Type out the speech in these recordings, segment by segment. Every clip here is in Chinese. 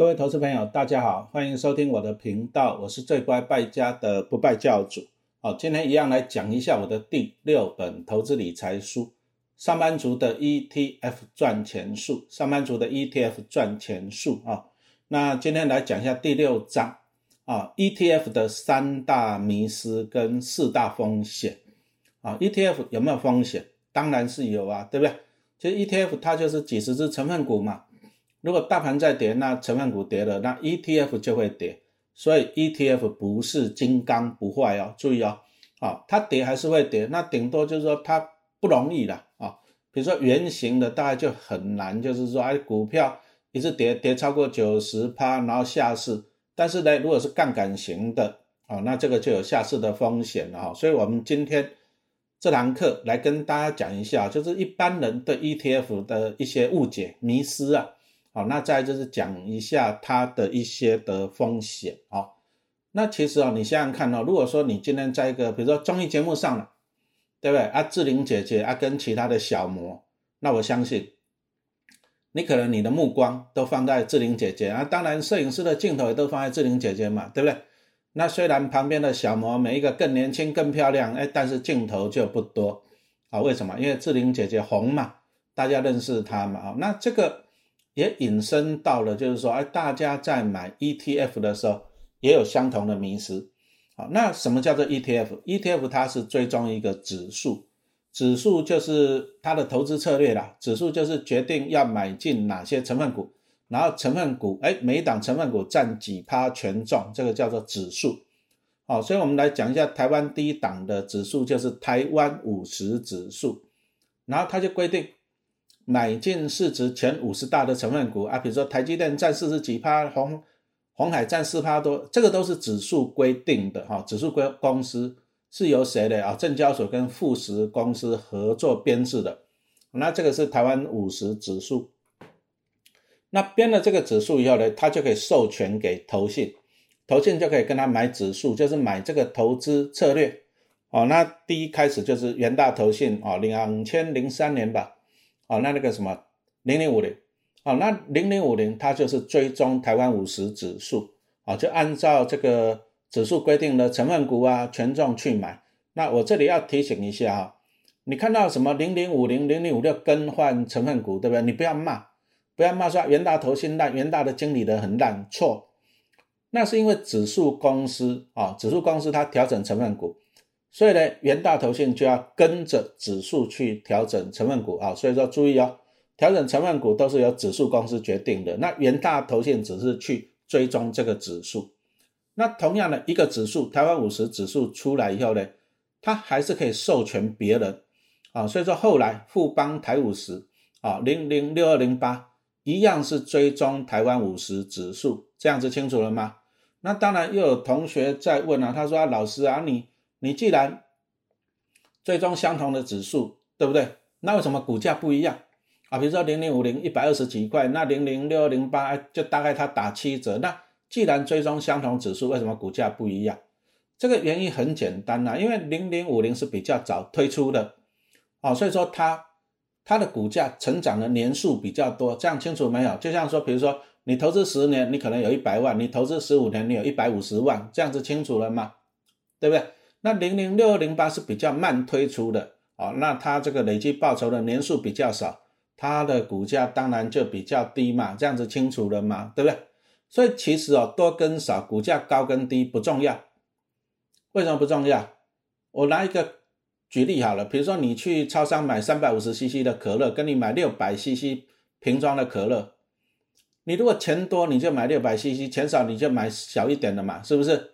各位投资朋友，大家好，欢迎收听我的频道，我是最乖败家的不败教主。好，今天一样来讲一下我的第六本投资理财书《上班族的 ETF 赚钱术》。上班族的 ETF 赚钱术啊，那今天来讲一下第六章啊，ETF 的三大迷思跟四大风险啊。ETF 有没有风险？当然是有啊，对不对？其实 ETF 它就是几十只成分股嘛。如果大盘在跌，那成分股跌了，那 ETF 就会跌。所以 ETF 不是金刚不坏哦，注意哦，啊，它跌还是会跌，那顶多就是说它不容易了啊。比如说圆形的大概就很难，就是说哎，股票一直跌跌超过九十趴，然后下市。但是呢，如果是杠杆型的啊，那这个就有下市的风险了哈。所以我们今天这堂课来跟大家讲一下，就是一般人对 ETF 的一些误解、迷失啊。好，那再就是讲一下它的一些的风险啊。那其实啊，你想想看哦，如果说你今天在一个比如说综艺节目上了，对不对？啊，志玲姐姐啊，跟其他的小模，那我相信你可能你的目光都放在志玲姐姐啊。当然，摄影师的镜头也都放在志玲姐姐嘛，对不对？那虽然旁边的小模每一个更年轻、更漂亮，哎，但是镜头就不多啊。为什么？因为志玲姐姐红嘛，大家认识她嘛。啊，那这个。也引申到了，就是说，哎，大家在买 ETF 的时候也有相同的迷失。好，那什么叫做 ETF？ETF 它是追踪一个指数，指数就是它的投资策略啦。指数就是决定要买进哪些成分股，然后成分股，哎，每一档成分股占几趴权重，这个叫做指数。好，所以我们来讲一下台湾第一档的指数，就是台湾五十指数，然后它就规定。买进市值前五十大的成分股啊，比如说台积电占四十几趴，红红海占四趴多，这个都是指数规定的哈。指数规公司是由谁的啊？证交所跟富时公司合作编制的。那这个是台湾五十指数。那编了这个指数以后呢，它就可以授权给投信，投信就可以跟他买指数，就是买这个投资策略。哦，那第一开始就是元大投信哦，两千零三年吧。哦，那那个什么零零五零，哦，那零零五零它就是追踪台湾五十指数，啊，就按照这个指数规定的成分股啊权重去买。那我这里要提醒一下哈，你看到什么零零五零、零零五六更换成分股，对不对？你不要骂，不要骂说元大投信烂，元大的经理的很烂，错，那是因为指数公司啊，指数公司它调整成分股。所以呢，元大投信就要跟着指数去调整成分股啊。所以说注意哦，调整成分股都是由指数公司决定的。那元大投信只是去追踪这个指数。那同样的一个指数，台湾五十指数出来以后呢，它还是可以授权别人啊。所以说后来富邦台五十啊，零零六二零八一样是追踪台湾五十指数，这样子清楚了吗？那当然又有同学在问啊，他说，老师啊，你。你既然追踪相同的指数，对不对？那为什么股价不一样啊？比如说零零五零一百二十几块，那零零六二零八就大概它打七折。那既然追踪相同指数，为什么股价不一样？这个原因很简单呐，因为零零五零是比较早推出的，哦，所以说它它的股价成长的年数比较多，这样清楚没有？就像说，比如说你投资十年，你可能有一百万；你投资十五年，你有一百五十万，这样子清楚了吗？对不对？那零零六二零八是比较慢推出的啊，那它这个累计报酬的年数比较少，它的股价当然就比较低嘛，这样子清楚了嘛，对不对？所以其实哦，多跟少，股价高跟低不重要。为什么不重要？我拿一个举例好了，比如说你去超商买三百五十 CC 的可乐，跟你买六百 CC 瓶装的可乐，你如果钱多你就买六百 CC，钱少你就买小一点的嘛，是不是？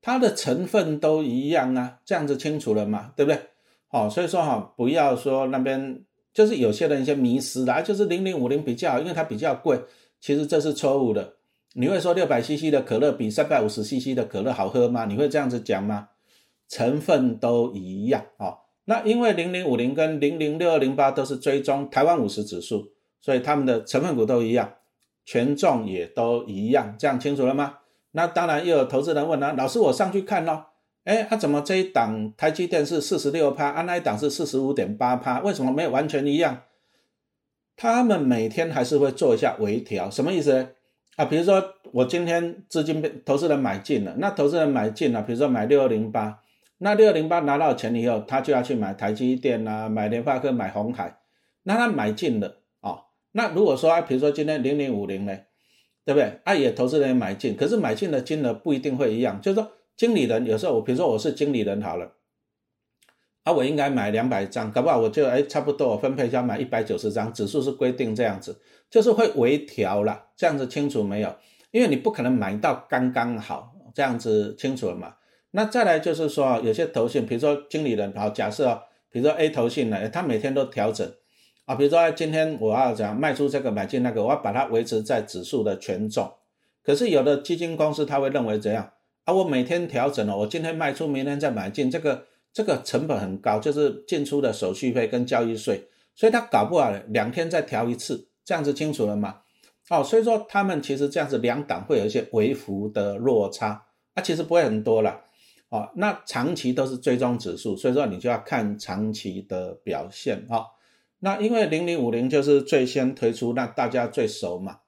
它的成分都一样啊，这样子清楚了嘛，对不对？好，所以说哈，不要说那边就是有些人一些迷失啦，就是零零五零比较好，因为它比较贵，其实这是错误的。你会说六百 CC 的可乐比三百五十 CC 的可乐好喝吗？你会这样子讲吗？成分都一样啊。那因为零零五零跟零零六二零八都是追踪台湾五十指数，所以他们的成分股都一样，权重也都一样，这样清楚了吗？那当然又有投资人问了，老师我上去看咯，哎，他怎么这一档台积电是四十六趴，啊那一档是四十五点八趴，为什么没有完全一样？他们每天还是会做一下微调，什么意思？啊，比如说我今天资金被投资人买进了，那投资人买进了，比如说买六二零八，那六二零八拿到钱以后，他就要去买台积电啊，买联发科，买红海，那他买进了啊，那如果说啊，比如说今天零零五零呢，对不对？啊，也投资人买进，可是买进的金额不一定会一样，就是说经理人有时候我比如说我是经理人好了。啊，我应该买两百张，搞不好我就哎差不多，我分配一下买一百九十张，指数是规定这样子，就是会微调了，这样子清楚没有？因为你不可能买到刚刚好，这样子清楚了嘛？那再来就是说，有些头信，比如说经理人，好，假设哦，比如说 A 头信呢，他每天都调整啊，比如说今天我要讲卖出这个买进那个，我要把它维持在指数的权重，可是有的基金公司他会认为怎样啊？我每天调整了，我今天卖出，明天再买进这个。这个成本很高，就是进出的手续费跟交易税，所以他搞不好两天再调一次，这样子清楚了吗？哦，所以说他们其实这样子两档会有一些微幅的落差，啊，其实不会很多了，哦，那长期都是追踪指数，所以说你就要看长期的表现啊。那因为零零五零就是最先推出，那大家最熟嘛，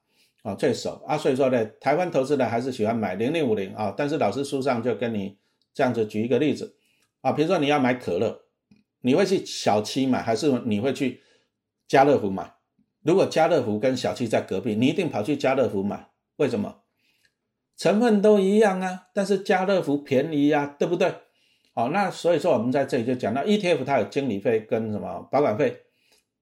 啊，最熟啊，所以说呢，台湾投资人还是喜欢买零零五零啊，但是老师书上就跟你这样子举一个例子。啊，比如说你要买可乐，你会去小七买，还是你会去家乐福买？如果家乐福跟小七在隔壁，你一定跑去家乐福买，为什么？成分都一样啊，但是家乐福便宜呀，对不对？好，那所以说我们在这里就讲到 ETF 它有经理费跟什么保管费。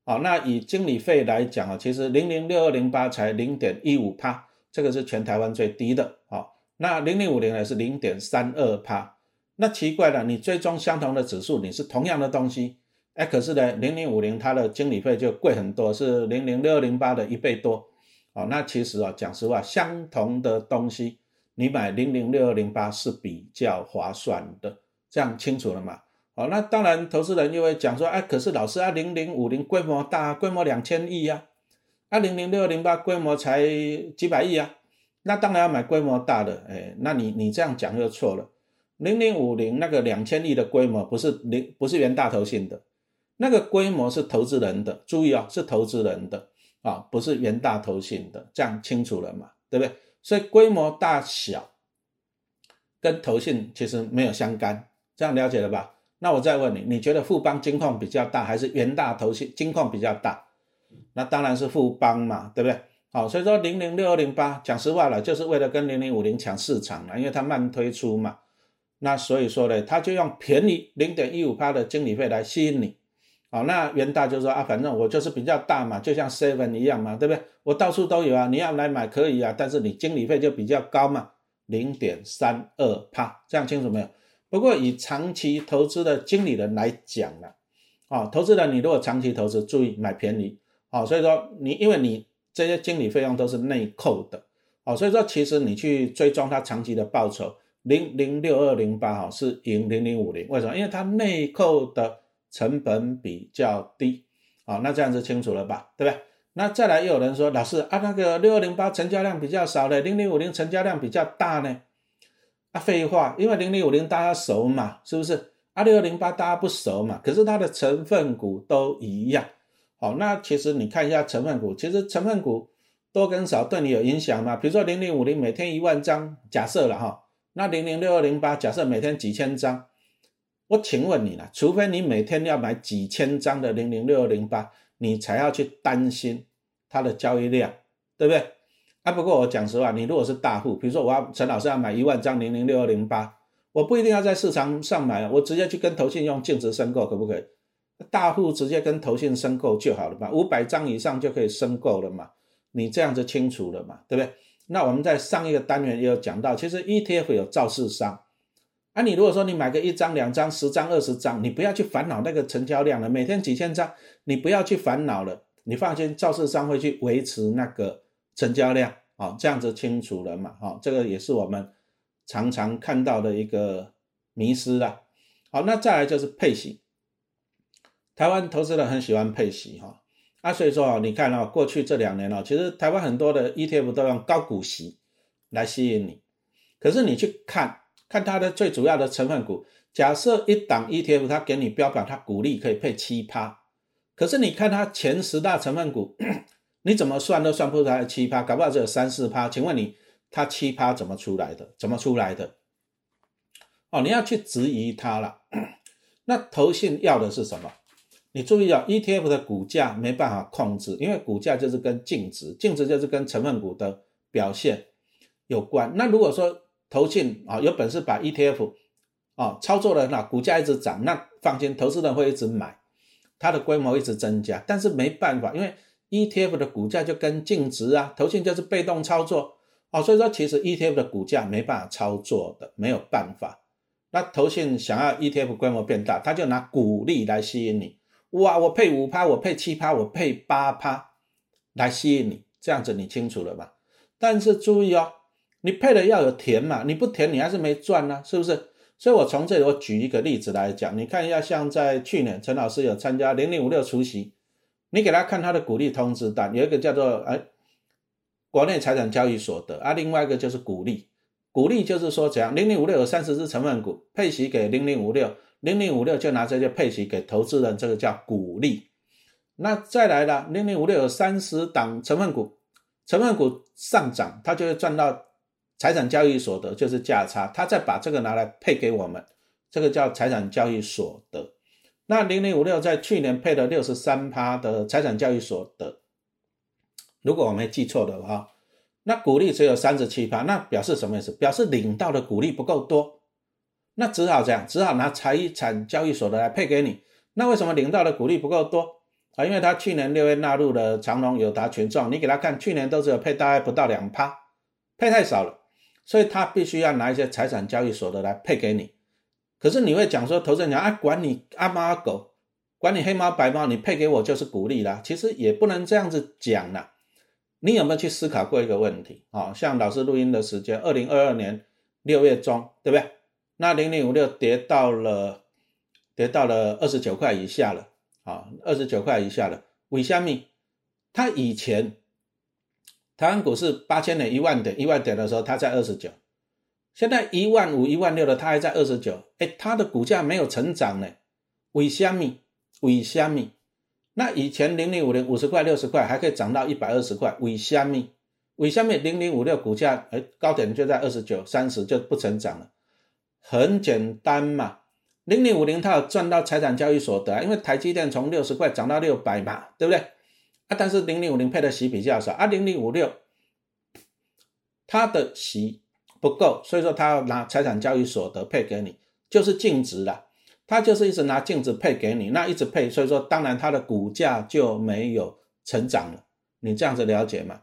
好，那以经理费来讲啊，其实零零六二零八才零点一五帕，这个是全台湾最低的。好，那零零五零呢是零点三二帕。那奇怪了，你追踪相同的指数，你是同样的东西，哎，可是呢，零零五零它的经理费就贵很多，是零零六二零八的一倍多，哦，那其实啊，讲实话，相同的东西，你买零零六二零八是比较划算的，这样清楚了吗？哦，那当然，投资人又会讲说，哎，可是老师啊，零零五零规模大，规模两千亿呀，啊，零零六零八规模才几百亿啊，那当然要买规模大的，哎，那你你这样讲又错了。零零五零那个两千亿的规模不是零不是元大投信的，那个规模是投资人的，注意啊，是投资人的啊，不是元大投信的，这样清楚了嘛？对不对？所以规模大小跟投信其实没有相干，这样了解了吧？那我再问你，你觉得富邦金矿比较大，还是元大投信金矿比较大？那当然是富邦嘛，对不对？好，所以说零零六二零八，讲实话了，就是为了跟零零五零抢市场了，因为它慢推出嘛。那所以说呢，他就用便宜零点一五趴的经理费来吸引你，好，那元大就说啊，反正我就是比较大嘛，就像 seven 一样嘛，对不对？我到处都有啊，你要来买可以啊，但是你经理费就比较高嘛，零点三二帕，这样清楚没有？不过以长期投资的经理人来讲呢，啊，投资人你如果长期投资，注意买便宜，好，所以说你因为你这些经理费用都是内扣的，好，所以说其实你去追踪它长期的报酬。零零六二零八哈是赢零零五零，为什么？因为它内扣的成本比较低，好，那这样子清楚了吧？对不对？那再来又有人说，老师啊，那个六二零八成交量比较少的，零零五零成交量比较大呢？啊，废话，因为零零五零大家熟嘛，是不是？啊，六二零八大家不熟嘛，可是它的成分股都一样，好，那其实你看一下成分股，其实成分股多跟少对你有影响吗？比如说零零五零每天一万张，假设了哈。那零零六二零八，假设每天几千张，我请问你了，除非你每天要买几千张的零零六二零八，你才要去担心它的交易量，对不对？啊，不过我讲实话，你如果是大户，比如说我要陈老师要买一万张零零六二零八，我不一定要在市场上买，我直接去跟投信用净值申购，可不可以？大户直接跟投信申购就好了嘛，五百张以上就可以申购了嘛，你这样子清楚了嘛，对不对？那我们在上一个单元也有讲到，其实 ETF 有造市商，啊，你如果说你买个一张、两张、十张、二十张，你不要去烦恼那个成交量了，每天几千张，你不要去烦恼了，你放心，造市商会去维持那个成交量，啊，这样子清楚了嘛，哈，这个也是我们常常看到的一个迷失啦。好，那再来就是配息，台湾投资人很喜欢配息，哈。啊，所以说啊，你看啊，过去这两年哦，其实台湾很多的 ETF 都用高股息来吸引你。可是你去看看它的最主要的成分股，假设一档 ETF 它给你标榜它股利可以配七趴，可是你看它前十大成分股，你怎么算都算不出来七趴，搞不好只有三四趴。请问你，它七趴怎么出来的？怎么出来的？哦，你要去质疑它了。那投信要的是什么？你注意啊，ETF 的股价没办法控制，因为股价就是跟净值，净值就是跟成分股的表现有关。那如果说投信啊有本事把 ETF 啊操作了，那股价一直涨，那放心，投资人会一直买，它的规模一直增加。但是没办法，因为 ETF 的股价就跟净值啊，投信就是被动操作哦，所以说其实 ETF 的股价没办法操作的，没有办法。那投信想要 ETF 规模变大，他就拿股利来吸引你。哇，我配五趴，我配七趴，我配八趴来吸引你，这样子你清楚了吧？但是注意哦，你配的要有填嘛，你不填你还是没赚呢，是不是？所以我从这里我举一个例子来讲，你看一下，像在去年陈老师有参加零零五六除息，你给他看他的股利通知单，有一个叫做哎国内财产交易所得啊，另外一个就是股利。股利就是说，怎样？零零五六有三十只成分股配息给零零五六，零零五六就拿这些配息给投资人，这个叫股利。那再来了，零零五六有三十档成分股，成分股上涨，它就会赚到财产交易所得，就是价差，它再把这个拿来配给我们，这个叫财产交易所得。那零零五六在去年配了六十三趴的财产交易所得，如果我没记错的话。那股利只有三十七趴，那表示什么意思？表示领到的股利不够多，那只好这样，只好拿财产交易所的来配给你。那为什么领到的股利不够多啊？因为他去年六月纳入了长隆、友达、群众，你给他看，去年都只有配大概不到两趴，配太少了，所以他必须要拿一些财产交易所的来配给你。可是你会讲说，投资人讲啊，管你阿猫阿狗，管你黑猫白猫，你配给我就是股利啦。其实也不能这样子讲啦。你有没有去思考过一个问题啊？像老师录音的时间，二零二二年六月中，对不对？那零零五六跌到了跌到了二十九块以下了啊，二十九块以下了。尾虾米，它以前台湾股市八千点、一万点、一万点的时候，它在二十九，现在一万五、一万六的，它还在二十九。哎，它的股价没有成长呢。尾虾米，尾虾米。那以前零零五零五十块六十块还可以涨到一百二十块，尾虾米尾虾米零零五六股价哎高点就在二十九三十就不成长了，很简单嘛，零零五零它有赚到财产交易所得，因为台积电从六十块涨到六百嘛，对不对？啊，但是零零五零配的息比较少啊，零零五六它的息不够，所以说他要拿财产交易所得配给你，就是净值了。他就是一直拿净值配给你，那一直配，所以说当然他的股价就没有成长了。你这样子了解吗？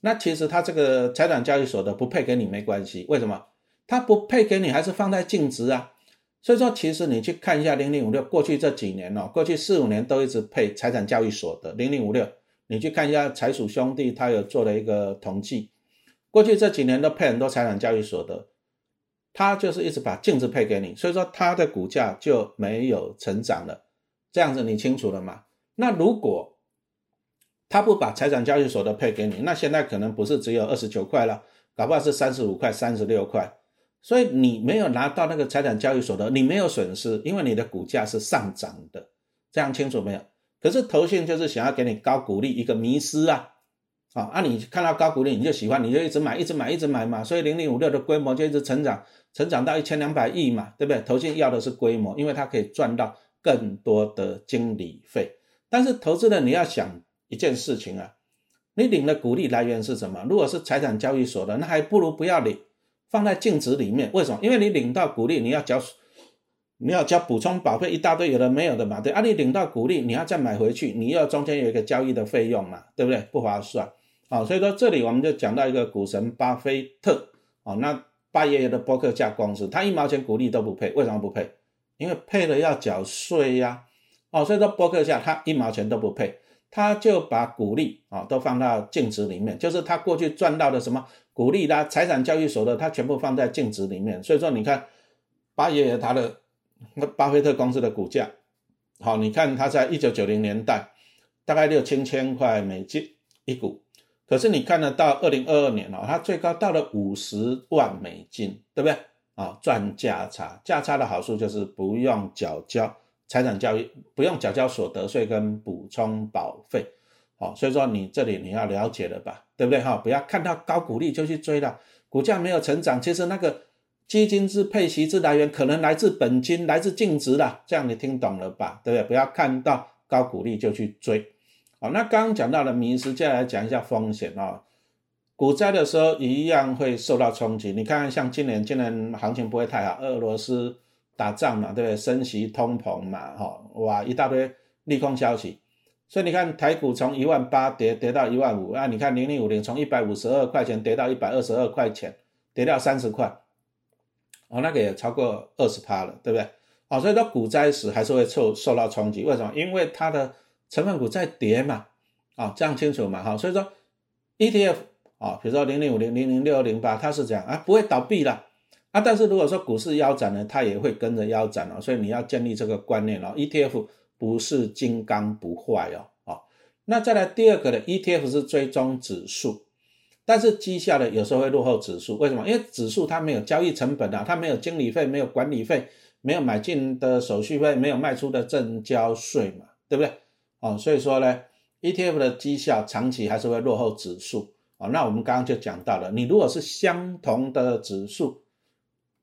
那其实他这个财产交易所得不配给你没关系，为什么？他不配给你还是放在净值啊。所以说其实你去看一下零零五六过去这几年哦，过去四五年都一直配财产交易所得零零五六，你去看一下财鼠兄弟，他有做了一个统计，过去这几年都配很多财产交易所的。他就是一直把净值配给你，所以说它的股价就没有成长了。这样子你清楚了吗？那如果他不把财产交易所的配给你，那现在可能不是只有二十九块了，搞不好是三十五块、三十六块。所以你没有拿到那个财产交易所的，你没有损失，因为你的股价是上涨的。这样清楚没有？可是投信就是想要给你高股利，一个迷失啊。啊，那你看到高股利你就喜欢，你就一直买，一直买，一直买嘛。所以零零五六的规模就一直成长。成长到一千两百亿嘛，对不对？投信要的是规模，因为它可以赚到更多的经理费。但是投资人你要想一件事情啊，你领的股利来源是什么？如果是财产交易所的，那还不如不要领，放在净值里面。为什么？因为你领到股利，你要交，你要交补充保费一大堆，有的没有的嘛，对啊。你领到股利，你要再买回去，你要中间有一个交易的费用嘛，对不对？不划算啊。所以说这里我们就讲到一个股神巴菲特啊，那。八爷爷的博客架公司，他一毛钱股利都不配，为什么不配？因为配了要缴税呀，哦，所以说博客架他一毛钱都不配，他就把股利啊都放到净值里面，就是他过去赚到的什么股利啦、财产交易所的，他全部放在净值里面。所以说你看八爷爷他的那巴菲特公司的股价，好，你看他在一九九零年代大概六七千块美金一股。可是你看得到二零二二年哦，它最高到了五十万美金，对不对？啊，赚价差，价差的好处就是不用缴交财产交易，不用缴交所得税跟补充保费。好，所以说你这里你要了解了吧，对不对哈？不要看到高股利就去追了，股价没有成长，其实那个基金之配息之来源可能来自本金，来自净值的，这样你听懂了吧？对不对？不要看到高股利就去追。好，那刚刚讲到了迷失，接下来讲一下风险啊。股灾的时候一样会受到冲击。你看看，像今年，今年行情不会太好，俄罗斯打仗嘛，对不对？升息、通膨嘛，哈，哇，一大堆利空消息。所以你看，台股从一万八跌跌到一万五，啊，你看零零五零从一百五十二块钱跌到一百二十二块钱，跌掉三十块，哦，那个也超过二十趴了，对不对？哦，所以说股灾时还是会受受到冲击。为什么？因为它的成分股在跌嘛，啊，这样清楚嘛，哈，所以说 ETF。啊，比如说零零五零零零六零八，它是这样啊，不会倒闭的啊。但是如果说股市腰斩呢，它也会跟着腰斩哦。所以你要建立这个观念哦，ETF 不是金刚不坏哦。啊，那再来第二个的 ETF 是追踪指数，但是绩效的有时候会落后指数。为什么？因为指数它没有交易成本啊，它没有经理费，没有管理费，没有买进的手续费，没有卖出的正交税嘛，对不对？哦，所以说呢，ETF 的绩效长期还是会落后指数。哦，那我们刚刚就讲到了，你如果是相同的指数，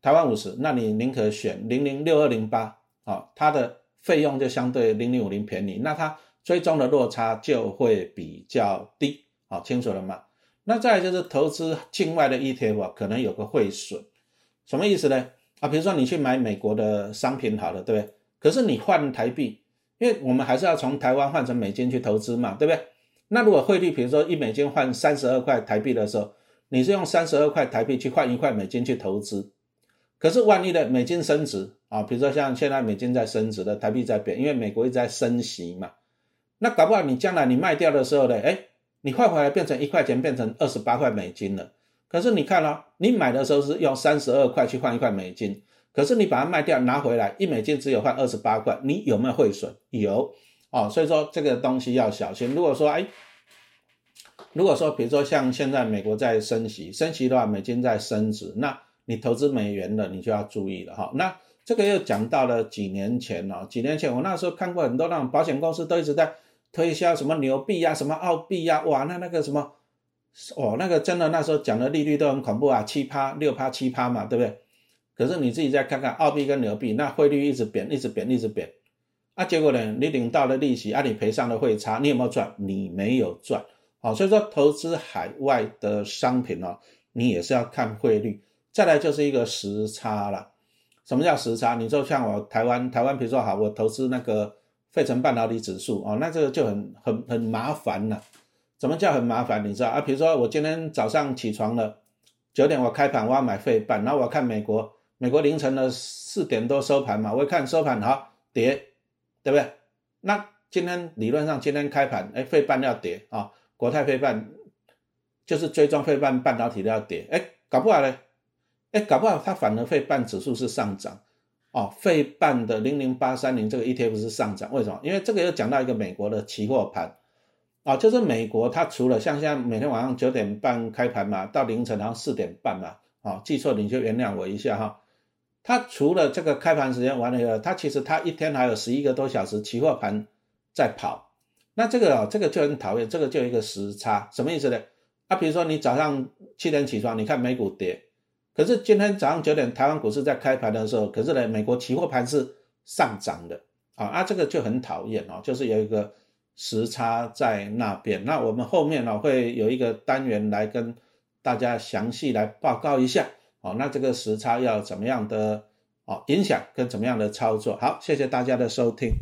台湾五十，那你宁可选零零六二零八，啊，它的费用就相对零零五零便宜，那它追踪的落差就会比较低，好，清楚了吗？那再就是投资境外的 ETF，可能有个汇损，什么意思呢？啊，比如说你去买美国的商品好了，对不对？可是你换台币，因为我们还是要从台湾换成美金去投资嘛，对不对？那如果汇率，比如说一美金换三十二块台币的时候，你是用三十二块台币去换一块美金去投资，可是万一的美金升值啊，比如说像现在美金在升值的，台币在贬，因为美国一直在升息嘛，那搞不好你将来你卖掉的时候呢，哎，你换回来变成一块钱变成二十八块美金了，可是你看哦，你买的时候是用三十二块去换一块美金，可是你把它卖掉拿回来，一美金只有换二十八块，你有没有汇损？有。哦，所以说这个东西要小心。如果说，哎，如果说，比如说像现在美国在升息，升息的话，美金在升值，那你投资美元的，你就要注意了哈。那这个又讲到了几年前了，几年前我那时候看过很多那种保险公司都一直在推销什么纽币呀、什么澳币呀，哇，那那个什么，哦，那个真的那时候讲的利率都很恐怖啊，七趴、六趴、七趴嘛，对不对？可是你自己再看看澳币跟纽币，那汇率一直贬，一直贬，一直贬。啊，结果呢？你领到了利息，啊，你赔上了汇差，你有没有赚？你没有赚。好，所以说投资海外的商品哦，你也是要看汇率。再来就是一个时差了。什么叫时差？你说像我台湾，台湾比如说好，我投资那个费城半导体指数哦，那这个就很很很麻烦了。怎么叫很麻烦？你知道啊？比如说我今天早上起床了，九点我开盘，我要买费半，然后我看美国，美国凌晨的四点多收盘嘛，我一看收盘好跌。对不对？那今天理论上今天开盘，哎，费半要跌啊，国泰费半就是追踪费半半导体的要跌，哎，搞不好呢，哎，搞不好它反而费半指数是上涨，哦，费半的零零八三零这个 ETF 是上涨，为什么？因为这个又讲到一个美国的期货盘，啊，就是美国它除了像现在每天晚上九点半开盘嘛，到凌晨然后四点半嘛，啊，记错你就原谅我一下哈。它除了这个开盘时间完了以后，它其实它一天还有十一个多小时期货盘在跑，那这个啊，这个就很讨厌，这个就一个时差，什么意思呢？啊，比如说你早上七点起床，你看美股跌，可是今天早上九点台湾股市在开盘的时候，可是呢美国期货盘是上涨的啊，啊这个就很讨厌哦，就是有一个时差在那边。那我们后面呢会有一个单元来跟大家详细来报告一下。哦，那这个时差要怎么样的哦影响跟怎么样的操作？好，谢谢大家的收听。